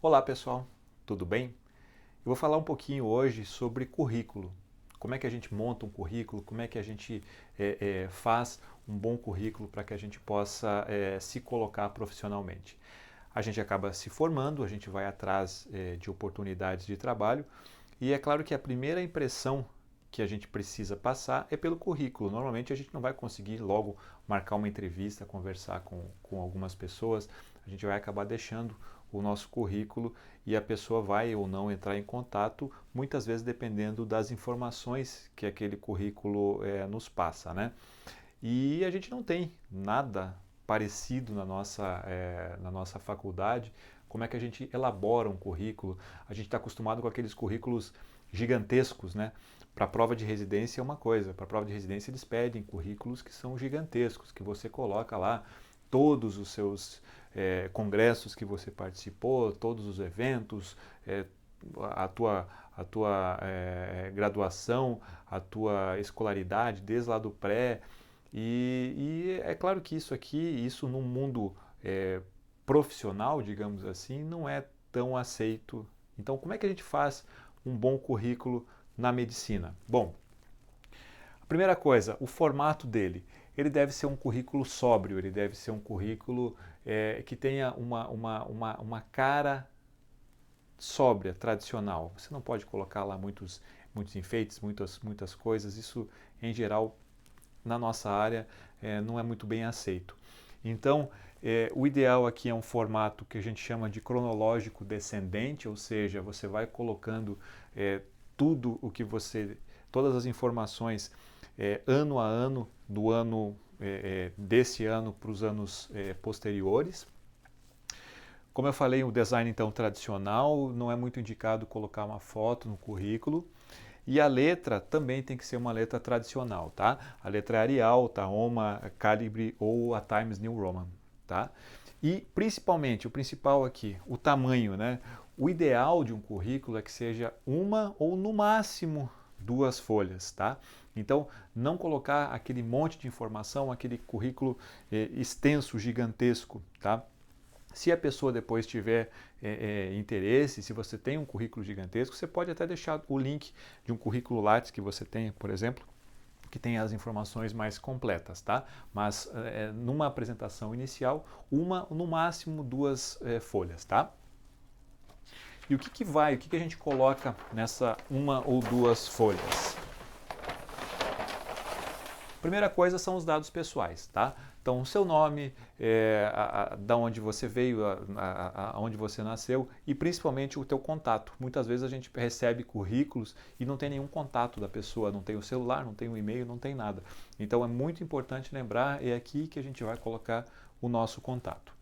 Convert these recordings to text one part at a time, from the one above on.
Olá pessoal, tudo bem? Eu vou falar um pouquinho hoje sobre currículo. Como é que a gente monta um currículo, como é que a gente é, é, faz um bom currículo para que a gente possa é, se colocar profissionalmente. A gente acaba se formando, a gente vai atrás é, de oportunidades de trabalho e é claro que a primeira impressão que a gente precisa passar é pelo currículo. Normalmente a gente não vai conseguir logo marcar uma entrevista, conversar com, com algumas pessoas, a gente vai acabar deixando o nosso currículo e a pessoa vai ou não entrar em contato, muitas vezes dependendo das informações que aquele currículo é, nos passa, né? E a gente não tem nada parecido na nossa, é, na nossa faculdade. Como é que a gente elabora um currículo? A gente está acostumado com aqueles currículos gigantescos, né? Para prova de residência é uma coisa, para prova de residência eles pedem currículos que são gigantescos, que você coloca lá todos os seus é, congressos que você participou, todos os eventos, é, a tua, a tua é, graduação, a tua escolaridade, desde lá do pré. E, e, é claro que isso aqui, isso num mundo é, profissional, digamos assim, não é tão aceito. Então, como é que a gente faz um bom currículo na medicina? Bom, a primeira coisa, o formato dele ele deve ser um currículo sóbrio, ele deve ser um currículo é, que tenha uma, uma, uma, uma cara sóbria, tradicional. Você não pode colocar lá muitos, muitos enfeites, muitas, muitas coisas. Isso, em geral, na nossa área, é, não é muito bem aceito. Então, é, o ideal aqui é um formato que a gente chama de cronológico descendente, ou seja, você vai colocando é, tudo o que você, todas as informações é, ano a ano, do ano é, é desse ano para os anos é, posteriores. Como eu falei, o design então tradicional não é muito indicado colocar uma foto no currículo. E a letra também tem que ser uma letra tradicional, tá? A letra é Arial, Tahoma, Calibre ou a Times New Roman, tá? E principalmente, o principal aqui, o tamanho, né? O ideal de um currículo é que seja uma ou no máximo duas folhas, tá? Então, não colocar aquele monte de informação, aquele currículo eh, extenso, gigantesco, tá? Se a pessoa depois tiver é, é, interesse, se você tem um currículo gigantesco, você pode até deixar o link de um currículo Lattes que você tem, por exemplo, que tem as informações mais completas, tá? Mas é, numa apresentação inicial, uma, no máximo duas folhas, tá? E o que, que vai, o que, que a gente coloca nessa uma ou duas folhas? Primeira coisa são os dados pessoais, tá? Então, o seu nome, é, a, a, da onde você veio, a, a, onde você nasceu e principalmente o teu contato. Muitas vezes a gente recebe currículos e não tem nenhum contato da pessoa, não tem o celular, não tem o e-mail, não tem nada. Então, é muito importante lembrar, é aqui que a gente vai colocar o nosso contato.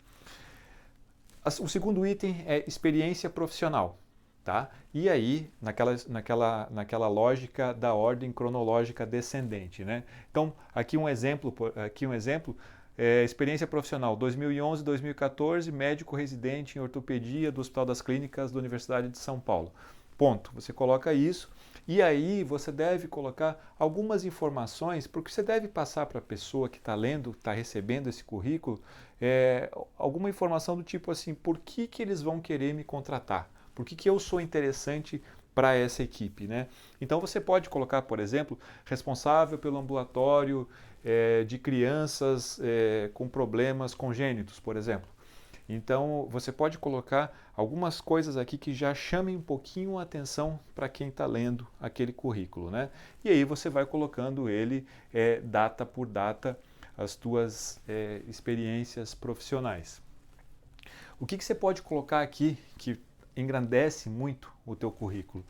O segundo item é experiência profissional. Tá? E aí, naquela, naquela, naquela lógica da ordem cronológica descendente. Né? Então, aqui um exemplo, aqui um exemplo é, experiência profissional 2011-2014, médico residente em ortopedia do Hospital das Clínicas da Universidade de São Paulo. Ponto. Você coloca isso e aí você deve colocar algumas informações, porque você deve passar para a pessoa que está lendo, está recebendo esse currículo, é, alguma informação do tipo assim, por que, que eles vão querer me contratar? Por que, que eu sou interessante para essa equipe? Né? Então você pode colocar, por exemplo, responsável pelo ambulatório é, de crianças é, com problemas congênitos, por exemplo. Então você pode colocar algumas coisas aqui que já chamem um pouquinho a atenção para quem está lendo aquele currículo, né? E aí você vai colocando ele é, data por data as tuas é, experiências profissionais. O que, que você pode colocar aqui que engrandece muito o teu currículo.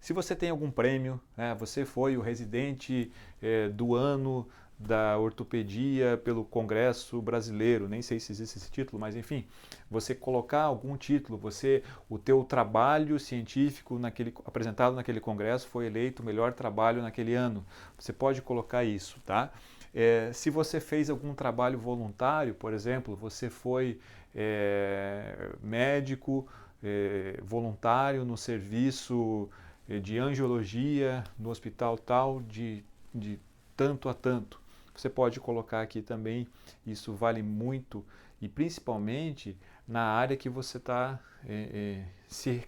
Se você tem algum prêmio, né, você foi o residente é, do ano da ortopedia pelo Congresso Brasileiro, nem sei se existe esse título, mas enfim, você colocar algum título, você o teu trabalho científico naquele apresentado naquele congresso foi eleito o melhor trabalho naquele ano. Você pode colocar isso, tá? É, se você fez algum trabalho voluntário, por exemplo, você foi é, médico é, voluntário no serviço é, de angiologia no hospital tal de, de tanto a tanto. Você pode colocar aqui também, isso vale muito e principalmente na área que você está é, se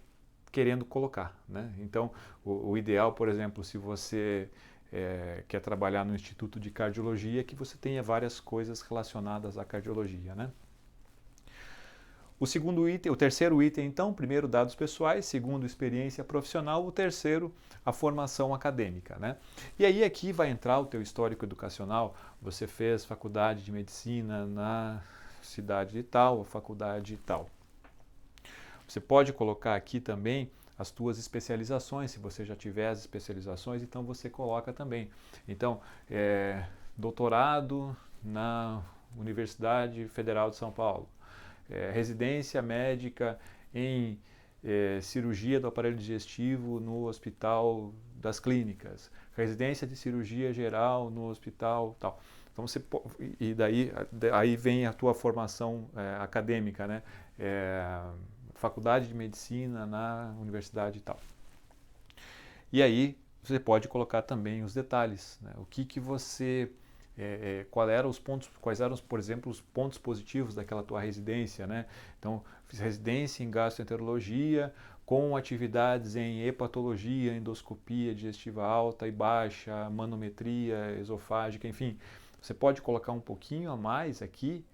querendo colocar. Né? Então, o, o, ideal, por exemplo, se você é, quer trabalhar no Instituto de Cardiologia, que você tenha várias coisas relacionadas à cardiologia. Né? O segundo item, o terceiro item, então, primeiro dados pessoais, segundo experiência profissional, o terceiro a formação acadêmica, né? E aí aqui vai entrar o teu histórico educacional. Você fez faculdade de medicina na cidade de tal, faculdade de tal. Você pode colocar aqui também as tuas especializações, se você já tiver as especializações, então você coloca também. Então, é, doutorado na Universidade Federal de São Paulo, é, residência médica em é, cirurgia do aparelho digestivo no Hospital das Clínicas, residência de cirurgia geral no hospital tal. Então você e daí aí vem a tua formação é, acadêmica, né? É, faculdade de medicina na universidade e tal. E aí você pode colocar também os detalhes, né? o que que você é, é, qual eram os pontos, quais eram, por exemplo, os pontos positivos daquela tua residência, né? Então, fiz residência em gastroenterologia com atividades em hepatologia, endoscopia digestiva alta e baixa, manometria esofágica, enfim. Você pode colocar um pouquinho a mais aqui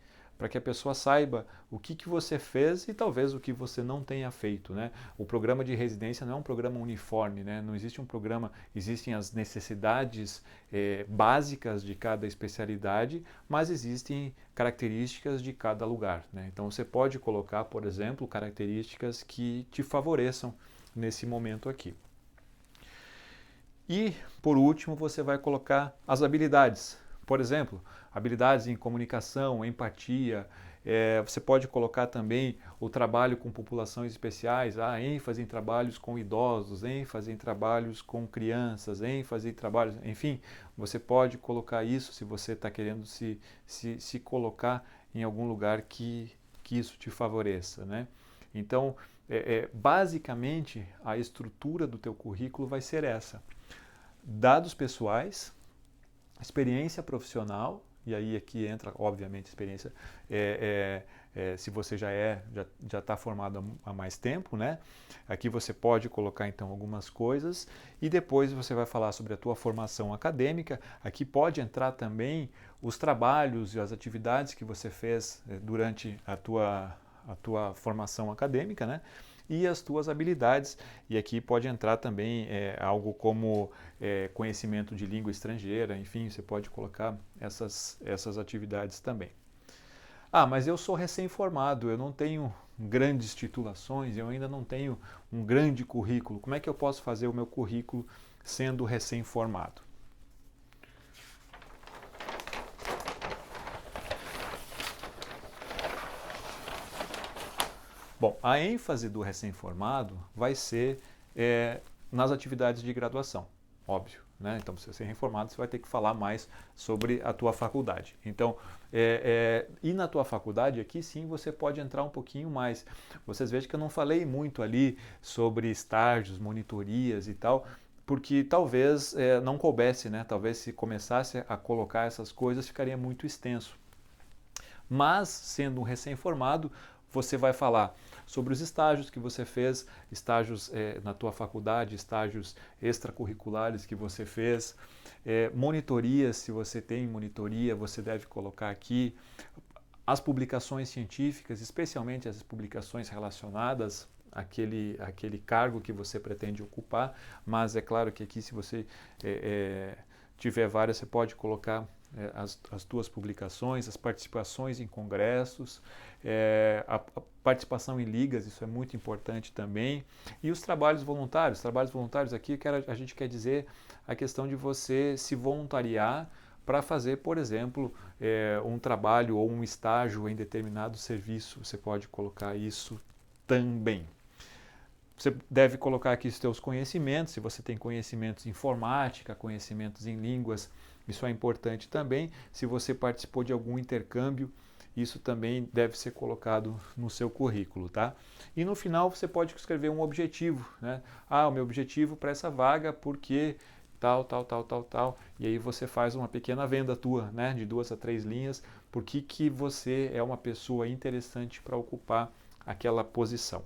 para que a pessoa saiba o que, que você fez e talvez o que você não tenha feito. Né? O programa de residência não é um programa uniforme, né? não existe um programa, existem as necessidades eh, básicas de cada especialidade, mas existem características de cada lugar. Né? Então você pode colocar, por exemplo, características que te favoreçam nesse momento aqui. E, por último, você vai colocar as habilidades. Por exemplo, habilidades em comunicação, empatia. É, você pode colocar também o trabalho com populações especiais, a ah, ênfase em trabalhos com idosos, ênfase em trabalhos com crianças, ênfase em trabalhos, enfim, você pode colocar isso se você está querendo se, se, se colocar em algum lugar que, que isso te favoreça, né? Então, é, é, basicamente, a estrutura do teu currículo vai ser essa. Dados pessoais, experiência profissional, e aí aqui entra, obviamente, experiência. É, é, é, se você já é, já está formado há mais tempo, né? Aqui você pode colocar então algumas coisas e depois você vai falar sobre a tua formação acadêmica. Aqui pode entrar também os trabalhos e as atividades que você fez é, durante a tua, a tua formação acadêmica, né? E as tuas habilidades. E aqui pode entrar também é, algo como é, conhecimento de língua estrangeira, enfim, você pode colocar essas, essas atividades também. Ah, mas eu sou recém-formado, eu não tenho grandes titulações, eu ainda não tenho um grande currículo. Como é que eu posso fazer o meu currículo sendo recém-formado? Bom, a ênfase do recém-formado vai ser é, nas atividades de graduação, óbvio. Né? Então, se você é reformado, você vai ter que falar mais sobre a tua faculdade. Então, é, é, e na tua faculdade aqui sim você pode entrar um pouquinho mais. Vocês vejam que eu não falei muito ali sobre estágios, monitorias e tal, porque talvez é, não coubesse, né? Talvez se começasse a colocar essas coisas ficaria muito extenso. Mas, sendo um recém-formado, você vai falar sobre os estágios que você fez, estágios é, na tua faculdade, estágios extracurriculares que você fez, é, monitorias, se você tem monitoria, você deve colocar aqui, as publicações científicas, especialmente as publicações relacionadas àquele, àquele cargo que você pretende ocupar, mas é claro que aqui se você é, tiver várias, você pode colocar é, as, as tuas publicações, as participações em congressos, é, a, a, participação em ligas, isso é muito importante também, e os trabalhos voluntários. Trabalhos voluntários aqui, a gente quer dizer a questão de você se voluntariar para fazer, por exemplo, é, um trabalho ou um estágio em determinado serviço. Você pode colocar isso também. Você deve colocar aqui os seus conhecimentos, se você tem conhecimentos em informática, conhecimentos em línguas, isso é importante também. Se você participou de algum intercâmbio, isso também deve ser colocado no seu currículo, tá? E no final você pode escrever um objetivo, né? Ah, o meu objetivo para essa vaga porque tal, tal, tal, tal, tal, e aí você faz uma pequena venda tua, né, de duas a três linhas, por que, que você é uma pessoa interessante para ocupar aquela posição,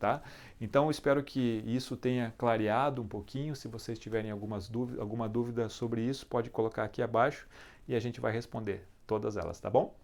tá? Então espero que isso tenha clareado um pouquinho. Se vocês tiverem algumas alguma dúvida sobre isso, pode colocar aqui abaixo e a gente vai responder todas elas, tá bom?